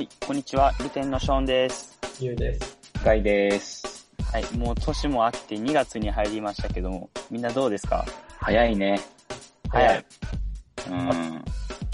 はい、こんにちは。ルテンのショーンです。ゆうです。深井です。はい、もう年も明けて2月に入りましたけども、みんなどうですか？早いね。早い。うん。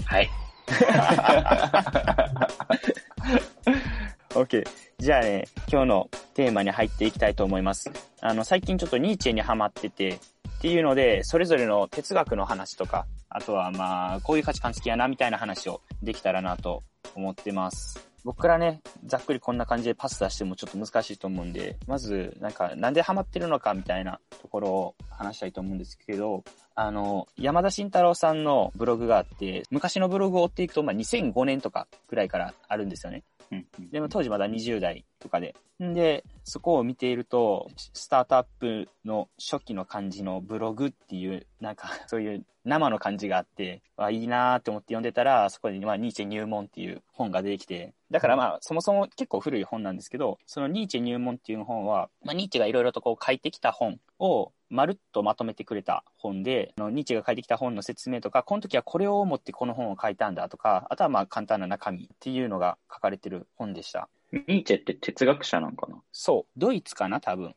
はい。OK。じゃあね、今日のテーマに入っていきたいと思います。あの、最近ちょっとニーチェにハマってて、っていうので、それぞれの哲学の話とか、あとはまあ、こういう価値観好きやな、みたいな話をできたらなと思ってます。僕からね、ざっくりこんな感じでパス出してもちょっと難しいと思うんで、まず、なんか、なんでハマってるのかみたいなところを話したいと思うんですけど、あの、山田慎太郎さんのブログがあって、昔のブログを追っていくと、まあ、2005年とかくらいからあるんですよね。うんでも当時まだ20代とかで。んで、そこを見ていると、スタートアップの初期の感じのブログっていう、なんか そういう生の感じがあって、あいいなーって思って読んでたら、そこにまあニーチェ入門っていう本が出てきて、だからまあそもそも結構古い本なんですけど、そのニーチェ入門っていう本は、まあニーチェがいろいろとこう書いてきた本をまるっとまとめてくれた本で、あのニーチェが書いてきた本の説明とか、この時はこれを思ってこの本を書いたんだとか、あとはまあ簡単な中身っていうのが書かれてる本でした。ニーチェって哲学者なんかな、そう。ドイツかな？多分。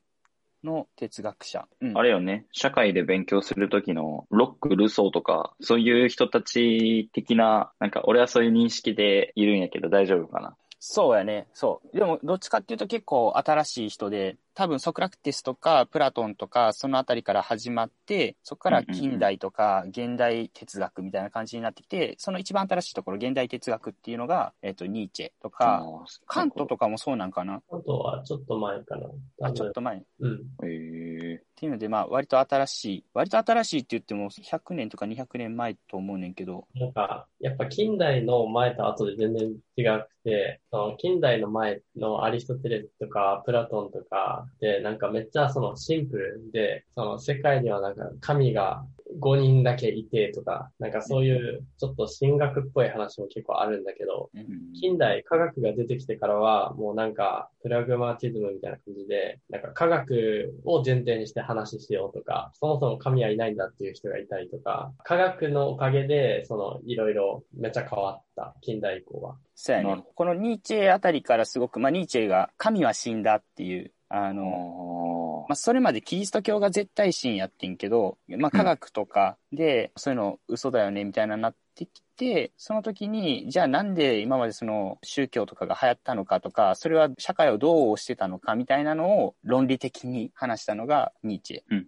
の哲学者。うん。あれよね、社会で勉強するときのロック、ルソーとか、そういう人たち的な、なんか俺はそういう認識でいるんやけど大丈夫かな？そうやね。そう。でも、どっちかっていうと結構新しい人で、多分ソクラテスとかプラトンとか、そのあたりから始まって、そこから近代とか現代哲学みたいな感じになってきて、その一番新しいところ、現代哲学っていうのが、えっ、と、ニーチェとか、カントとかもそうなんかな？あとはちょっと前かな。あ、ちょっと前。っうん。へえっていうので、まあ、割と新しい。割と新しいって言っても、100年とか200年前と思うねんけど、なんか、やっぱ近代の前と後で全然違くて、その近代の前のアリストテレスとかプラトンとかで、なんかめっちゃそのシンプルで、その世界にはなんか神が5人だけいてとか、なんかそういうちょっと神学っぽい話も結構あるんだけど、うん近代科学が出てきてからは、もうなんか、プラグマティズムみたいな感じで、なんか科学を前提にして話しようとか、そもそも神はいないんだっていう人がいたりとか、科学のおかげで、その、いろいろめっちゃ変わった、近代以降は。そうや。ねこのニーチェあたりからすごく、まあ、ニーチェが神は死んだっていう、あの、あまあ、それまでキリスト教が絶対神やってんけど、まあ、科学とかで、そういうの嘘だよね、みたいななってきて、その時に、じゃあなんで今までその宗教とかが流行ったのかとか、それは社会をどうしてたのかみたいなのを論理的に話したのがニーチェっ。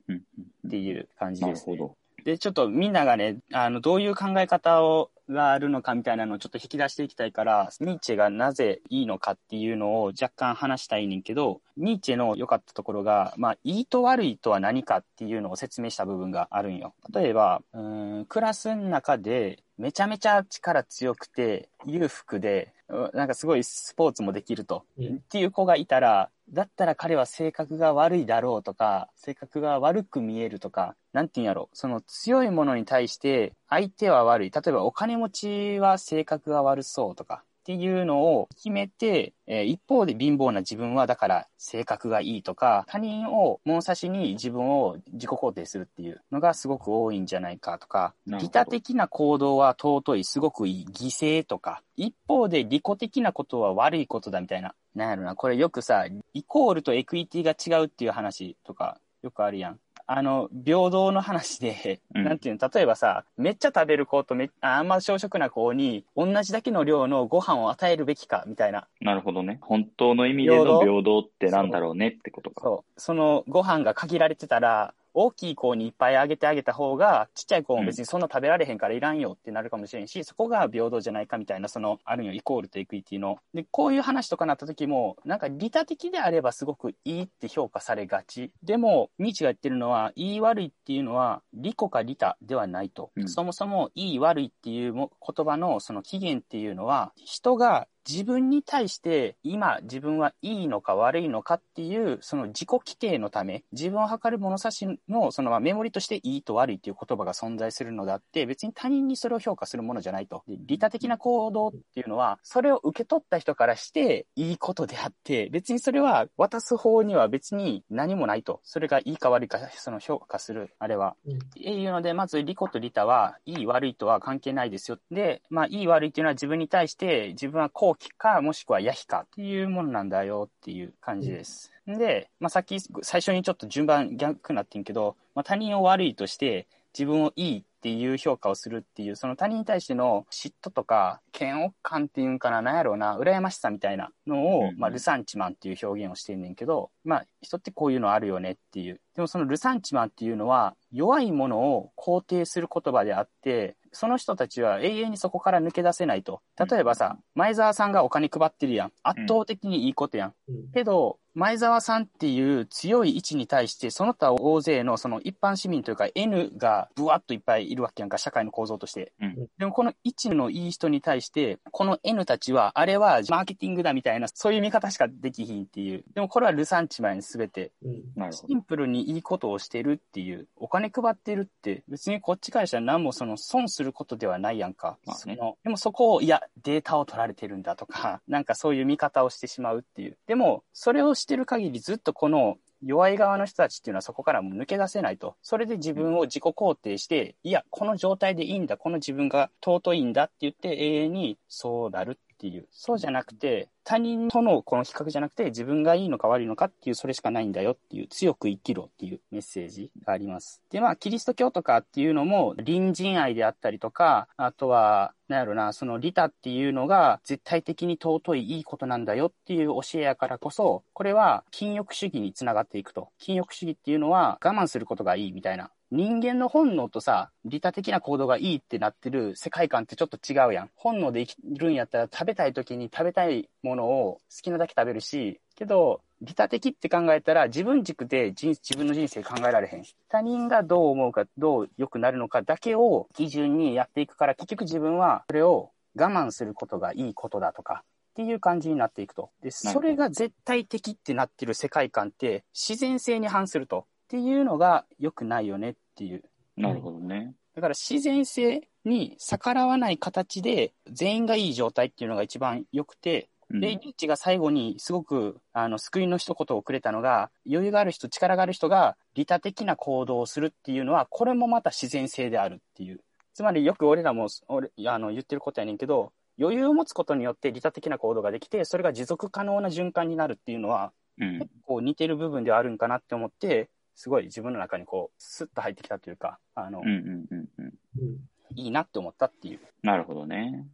ていう感じです、ね。なるほど。で、ちょっとみんながね、あの、どういう考え方を、があるのかみたいなのをちょっと引き出していきたいから、ニーチェがなぜいいのかっていうのを若干話したいねんけど、ニーチェの良かったところが、まあ、いいと悪いとは何かっていうのを説明した部分があるんよ。例えば、うーん、クラスの中で、めちゃめちゃ力強くて、裕福で、うなんかすごいスポーツもできると。うんっていう子がいたら、だったら彼は性格が悪いだろうとか、性格が悪く見えるとか、なんて言うんやろ。その強いものに対して相手は悪い。例えばお金持ちは性格が悪そうとか。っていうのを決めて、えー一方で貧乏な自分はだから性格がいいとか、他人を物差しに自分を自己肯定するっていうのがすごく多いんじゃないかとか、利他的な行動は尊い、すごくいい、犠牲とか、一方で利己的なことは悪いことだみたいな。なんやろな、これよくさ、イコールとエクイティが違うっていう話とか、よくあるやん。あの、平等の話で、うんなんていうの、例えばさ、めっちゃ食べる子とめああんま小食な子に、同じだけの量のご飯を与えるべきか、みたいな。なるほどね。本当の意味での平等？ってなんだろうねってことか。そう。そのご飯が限られてたら、大きい子にいっぱいあげてあげた方が、ちっちゃい子も別にそんな食べられへんからいらんよってなるかもしれんし、そこが平等じゃないかみたいな、その、あるいはイコールとエクイティの。で、こういう話とかなった時も、なんか利他的であればすごくいいって評価されがち。でも、ニーチェが言ってるのは、いい悪いっていうのは、利己か利他ではないと。うんそもそも、いい悪いっていうも言葉のその起源っていうのは、人が自分に対して今自分はいいのか悪いのかっていうその自己規定のため自分を測る物差しのそのまあメモリとしていいと悪いっていう言葉が存在するのであって別に他人にそれを評価するものじゃないと。で利他的な行動っていうのはそれを受け取った人からしていいことであって別にそれは渡す方には別に何もないと。それがいいか悪いかその評価するあれは。うん。っていうので、まず利己と利他は、いい悪いとは関係ないですよ。で、まあ、いい悪いっていうのは自分に対して、自分はこ放棄か、もしくはヤヒかっていうものなんだよっていう感じです。で、まあ、さっき最初にちょっと順番逆になってんけど、まあ、他人を悪いとして自分をいいっていう評価をするっていう、その他人に対しての嫉妬とか嫌悪感っていうんかな、なんやろうな、羨ましさみたいなのを、うんまあ、ルサンチマンっていう表現をしてんねんけど、まあ、人ってこういうのあるよねっていう。でもそのルサンチマンっていうのは、弱いものを肯定する言葉であって、その人たちは永遠にそこから抜け出せないと。例えばさ、前澤さんがお金配ってるやん。圧倒的にいいことやん。うんけど、前澤さんっていう強い位置に対して、その他大勢のその一般市民というか N がブワッといっぱいいるわけやんか、社会の構造として。うんでもこの位置のいい人に対して、この N たちは、あれはマーケティングだみたいな、そういう見方しかできひんっていう。でもこれはルサンチマンに全てうん。シンプルにいいことをしてるっていう、お金配ってるって、別にこっちからしたら何もその損することではないやんか。まあねそのでもそこを、いや、データを取られてるんだとか、なんかそういう見方をしてしまうっていう。でも、それをしてる限りずっとこの、弱い側の人たちっていうのはそこからもう抜け出せないと。それで自分を自己肯定して、いや、この状態でいいんだ、この自分が尊いんだって言って永遠にそうなるっていう。そうじゃなくて、他人とのこの比較じゃなくて、自分がいいのか悪いのかっていう、それしかないんだよっていう、強く生きろっていうメッセージがあります。で、まあ、キリスト教とかっていうのも、隣人愛であったりとか、あとは、なんやろな、その利他っていうのが絶対的に尊いいいことなんだよっていう教えやからこそ、これは禁欲主義につながっていくと。禁欲主義っていうのは我慢することがいいみたいな。人間の本能とさ、利他的な行動がいいってなってる世界観ってちょっと違うやん。本能で生きるんやったら食べたい時に食べたいものを好きなだけ食べるし、けど、利他的って考えたら自分軸で人自分の人生考えられへん。他人がどう思うか、どう良くなるのかだけを基準にやっていくから、結局自分はそれを我慢することがいいことだとか、っていう感じになっていくと。で、それが絶対的ってなってる世界観って自然性に反すると。っていうのが良くないよねっていう。ど。なるほどね。だから自然性に逆らわない形で全員がいい状態っていうのが一番良くて、うんで、ニッチが最後にすごく、あの、救いの一言をくれたのが、余裕がある人、力がある人が利他的な行動をするっていうのは、これもまた自然性であるっていう。つまりよく俺らも、俺、あの、言ってることやねんけど、余裕を持つことによって利他的な行動ができて、それが持続可能な循環になるっていうのは、うん結。構似てる部分ではあるんかなって思って、すごい自分の中にこう、スッと入ってきたというか、あの、うんうんうんうん。うん。いいなって思ったっていう。なるほどね。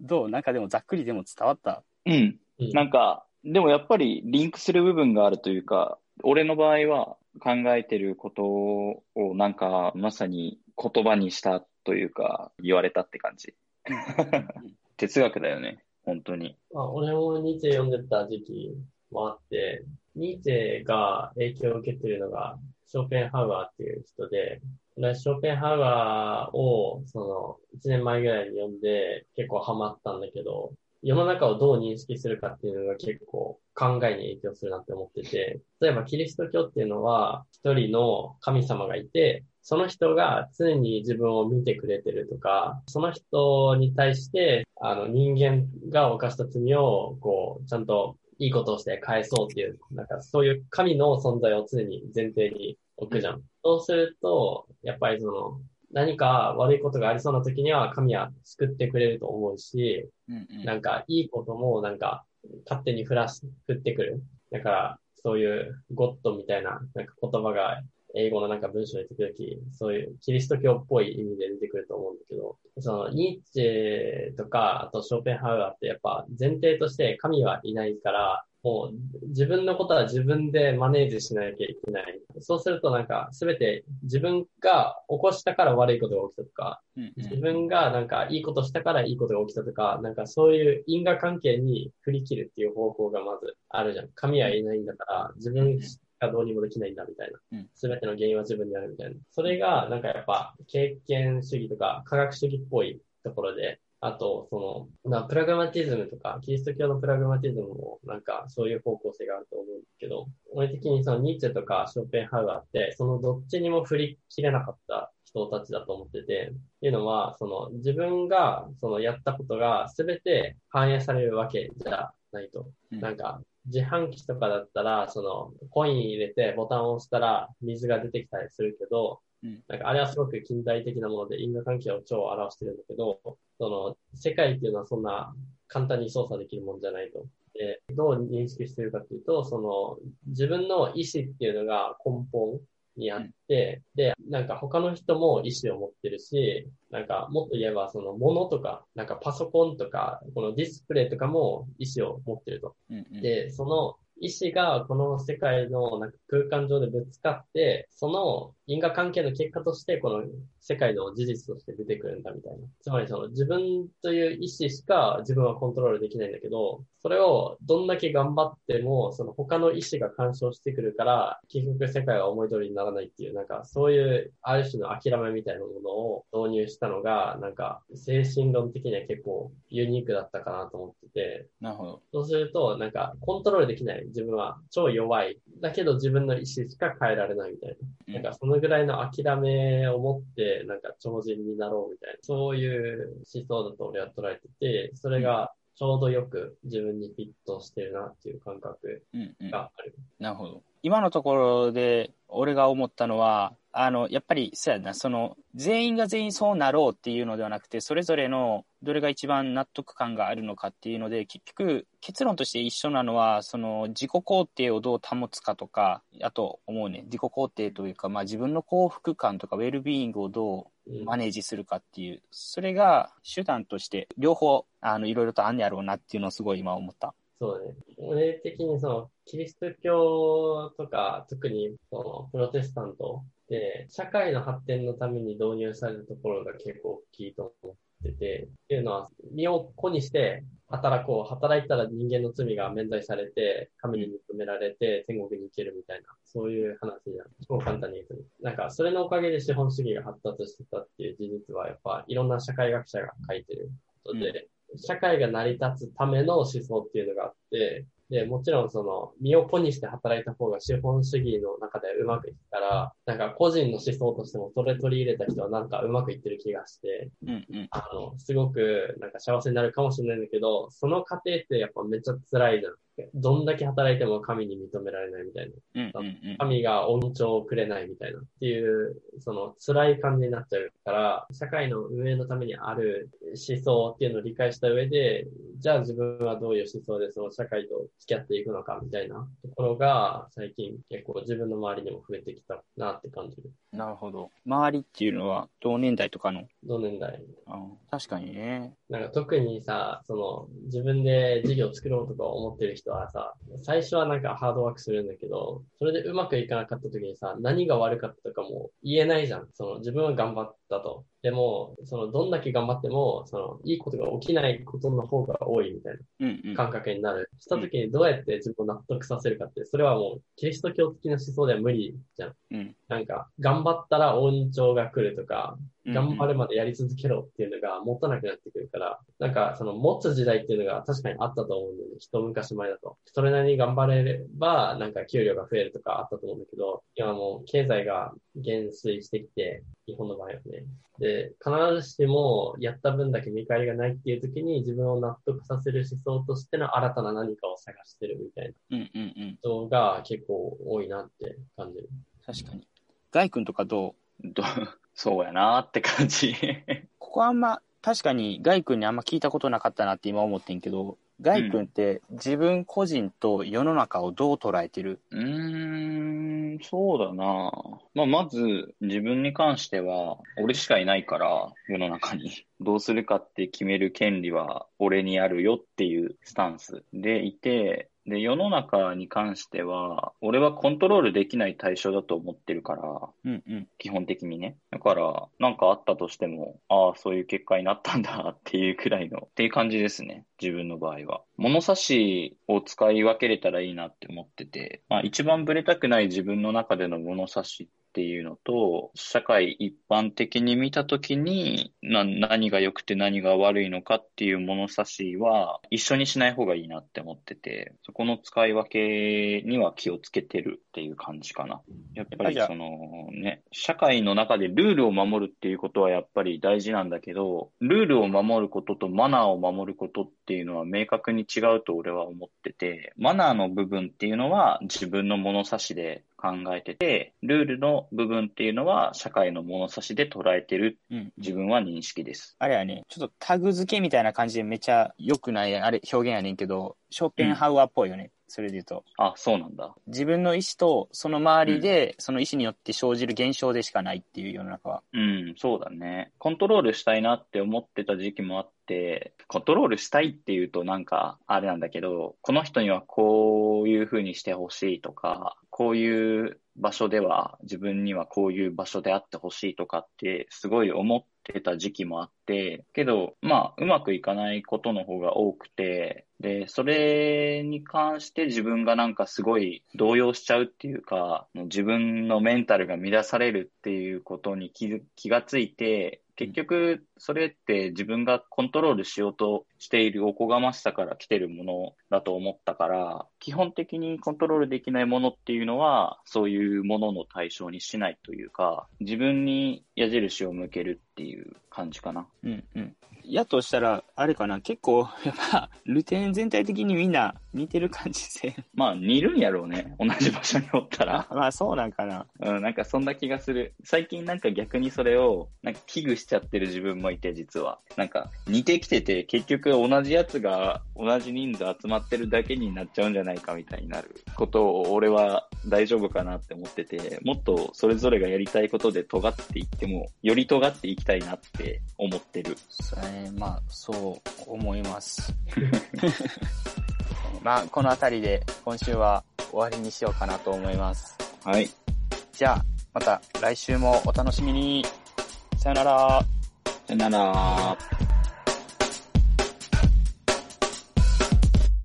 どうなんかでもざっくりでも伝わった？うん。うんなんか、でもやっぱりリンクする部分があるというか、俺の場合は考えてることをなんかまさに言葉にしたというか、言われたって感じ。哲学だよね。本当に。まあ、俺もニーチェ読んでた時期もあって、ニーチェが影響を受けているのが、ショーペンハウアーっていう人で、ショーペンハウアーを、その、1年前ぐらいに読んで、結構ハマったんだけど、世の中をどう認識するかっていうのが結構考えに影響するなって思ってて、例えばキリスト教っていうのは、一人の神様がいて、その人が常に自分を見てくれてるとか、その人に対して、あの、人間が犯した罪を、こう、ちゃんといいことをして返そうっていう、なんかそういう神の存在を常に前提に置くじゃん。そうすると、やっぱりその、何か悪いことがありそうな時には神は救ってくれると思うし、うんうんなんかいいこともなんか勝手に降らし、降ってくる。だから、そういうゴッドみたいななんか言葉が英語のなんか文章に出てくるとき、そういうキリスト教っぽい意味で出てくると思うんだけど、そのニッチェとか、あとショーペンハウアーってやっぱ前提として神はいないから、もう自分のことは自分でマネージしなきゃいけない。そうするとなんか全て自分が起こしたから悪いことが起きたとか、うんうん自分がなんかいいことしたからいいことが起きたとか、なんかそういう因果関係に振り切るっていう方法がまずあるじゃん。神はいないんだから自分がどうにもできないんだみたいなうん。すべての原因は自分にあるみたいな。それがなんかやっぱ経験主義とか科学主義っぽいところで、あと、その、まあ、プラグマティズムとか、キリスト教のプラグマティズムも、なんか、そういう方向性があると思うんですけど、俺的にそのニーチェとかショーペンハウアーって、そのどっちにも振り切れなかった人たちだと思ってて、っていうのは、その自分がそのやったことが全て反映されるわけじゃないと。うんなんか、自販機とかだったら、その、コイン入れてボタンを押したら水が出てきたりするけど、うんなんかあれはすごく近代的なもので因果関係を超表してるんだけど、その、世界っていうのはそんな簡単に操作できるもんじゃないと。で、どう認識してるかっていうと、その、自分の意思っていうのが根本にあって、で、なんか他の人も意思を持ってるし、なんかもっと言えばその物とか、なんかパソコンとか、このディスプレイとかも意思を持ってると。うんうん、で、その意思がこの世界のなんか空間上でぶつかって、その因果関係の結果としてこの世界の事実として出てくるんだみたいな。つまりその自分という意思しか自分はコントロールできないんだけど、それをどんだけ頑張っても、その他の意思が干渉してくるから、結局世界は思い通りにならないっていう、なんかそういうある種の諦めみたいなものを導入したのが、なんか精神論的には結構ユニークだったかなと思ってて、なるほど。そうすると、なんか、コントロールできない。自分は超弱い。だけど自分の意思しか変えられないみたいな。なんか、そのぐらいの諦めを持って、なんか、超人になろうみたいな。そういう思想だと俺は捉えてて、それがちょうどよく自分にフィットしてるなっていう感覚うんうん、がある。なるほど。今のところで俺が思ったのは、あの、やっぱり、そうやな、その、全員が全員そうなろうっていうのではなくて、それぞれのどれが一番納得感があるのかっていうので、結局、結論として一緒なのは、その、自己肯定をどう保つかとか、あと思うね、自己肯定というか、まあ自分の幸福感とか、ウェルビーイングをどうマネージするかっていう、それが手段として、両方、あの、いろいろとあんねやろうなっていうのをすごい今思った。そうね。俺的にその、キリスト教とか、特にその、プロテスタントで、社会の発展のために導入されるところが結構大きいと思ってて、っていうのは、身を粉にして働こう。働いたら人間の罪が免罪されて、神に認められて、天国に行けるみたいな、そういう話じゃん。超簡単に言うと。なんか、それのおかげで資本主義が発達してたっていう事実は、やっぱ、いろんな社会学者が書いてることで、社会が成り立つための思想っていうのがあって、で、もちろんその、身を粉にして働いた方が資本主義の中でうまくいったら、なんか個人の思想としてもそれ取り入れた人はなんかうまくいってる気がして、うんうん。あの、すごくなんか幸せになるかもしれないんだけど、その過程ってやっぱめっちゃ辛いじゃん。どんだけ働いても神に認められないみたいな。うんうんうん。神が恩寵をくれないみたいなっていう、その辛い感じになっちゃうから、社会の運営のためにある思想っていうのを理解した上で、じゃあ自分はどういう思想でその社会と付き合っていくのかみたいなところが最近結構自分の周りにも増えてきたなって感じる。なるほど。周りっていうのは同年代とかの？同年代。あ確かにね。なんか特にさ、その自分で事業を作ろうとか思ってる人はさ、最初はなんかハードワークするんだけど、それでうまくいかなかった時にさ、何が悪かったとかも言えないじゃん。その自分は頑張ったと。でも、そのどんだけ頑張っても、そのいいことが起きないことの方が多いみたい。な感覚になる。した時にどうやって自分を納得させるかって、それはもうキリスト教的な思想では無理じゃん。うんなんか、頑張ったら恩寵が来るとか、うん頑張るまでやり続けろっていうのが持たなくなってくるから、なんかその持つ時代っていうのが確かにあったと思うんだよね。一昔前だと。それなりに頑張れれば、なんか給料が増えるとかあったと思うんだけど、今もう経済が減衰してきて、日本の場合はね。で、必ずしもやった分だけ見返りがないっていう時に自分を納得させる思想としての新たな何かを探してるみたいなうんうんうん。人が結構多いなって感じる。確かに。ガイ君とかどう？どそうやなって感じ。ここあんま、確かにガイ君にあんま聞いたことなかったなって今思ってんけど、ガイ君って自分個人と世の中をどう捉えてる？うーん、そうだな。まあ、まず、自分に関しては、俺しかいないから、世の中に。どうするかって決める権利は、俺にあるよっていうスタンスでいて、で、世の中に関しては、俺はコントロールできない対象だと思ってるから、うんうん。基本的にね。だから、なんかあったとしても、ああ、そういう結果になったんだっていうくらいの、っていう感じですね。自分の場合は。物差しを使い分けれたらいいなって思ってて、まあ一番ブレたくない自分の中での物差しっていうのと、社会一般的に見たときにな、何が良くて何が悪いのかっていう物差しは一緒にしない方がいいなって思ってて、そこの使い分けには気をつけてるっていう感じかな。やっぱりそのね、社会の中でルールを守るっていうことはやっぱり大事なんだけど、ルールを守ることとマナーを守ることっていうのは明確に違うと俺は思ってて、マナーの部分っていうのは自分の物差しで考えてて、ルールの部分っていうのは社会の物差しで捉えてるうん。自分は認識です。あれやね、ちょっとタグ付けみたいな感じでめっちゃ良くない、あれ、表現やねんけど、ショーペンハウアーっぽいよね。それで言うと。あ、そうなんだ。自分の意思とその周りで、その意思によって生じる現象でしかないっていう世の中は。うん、そうだね。コントロールしたいなって思ってた時期もあって、コントロールしたいっていうとなんかあれなんだけど、この人にはこういう風にしてほしいとか、こういう場所では自分にはこういう場所であってほしいとかってすごい思ってた時期もあって、けど、まあ、うまくいかないことの方が多くて、で、それに関して自分がなんかすごい動揺しちゃうっていうか、自分のメンタルが乱されるっていうことに気気がついて、結局、それって自分がコントロールしようとしているおこがましさから来てるものだと思ったから、基本的にコントロールできないものっていうのは、そういうものの対象にしないというか、自分に矢印を向けるっていう感じかな。うんうん。やとしたら、あれかな、結構、やっぱ、ルテン全体的にみんな似てる感じで。まあ、似るんやろうね。同じ場所におったら。まあそうなんかな。うん、なんかそんな気がする。最近なんか逆にそれを、なんか危惧しちゃってる自分もいて、実は。なんか似てきてて、結局同じやつが同じ人数集まってるだけになっちゃうんじゃないかみたいになることを俺は大丈夫かなって思ってて、もっとそれぞれがやりたいことで尖っていっても、より尖っていきたいなって思ってる。そうやね、まあそう思います。まあこの辺りで今週は終わりにしようかなと思います。はい。じゃあ、また来週もお楽しみに。さよなら。さよなら。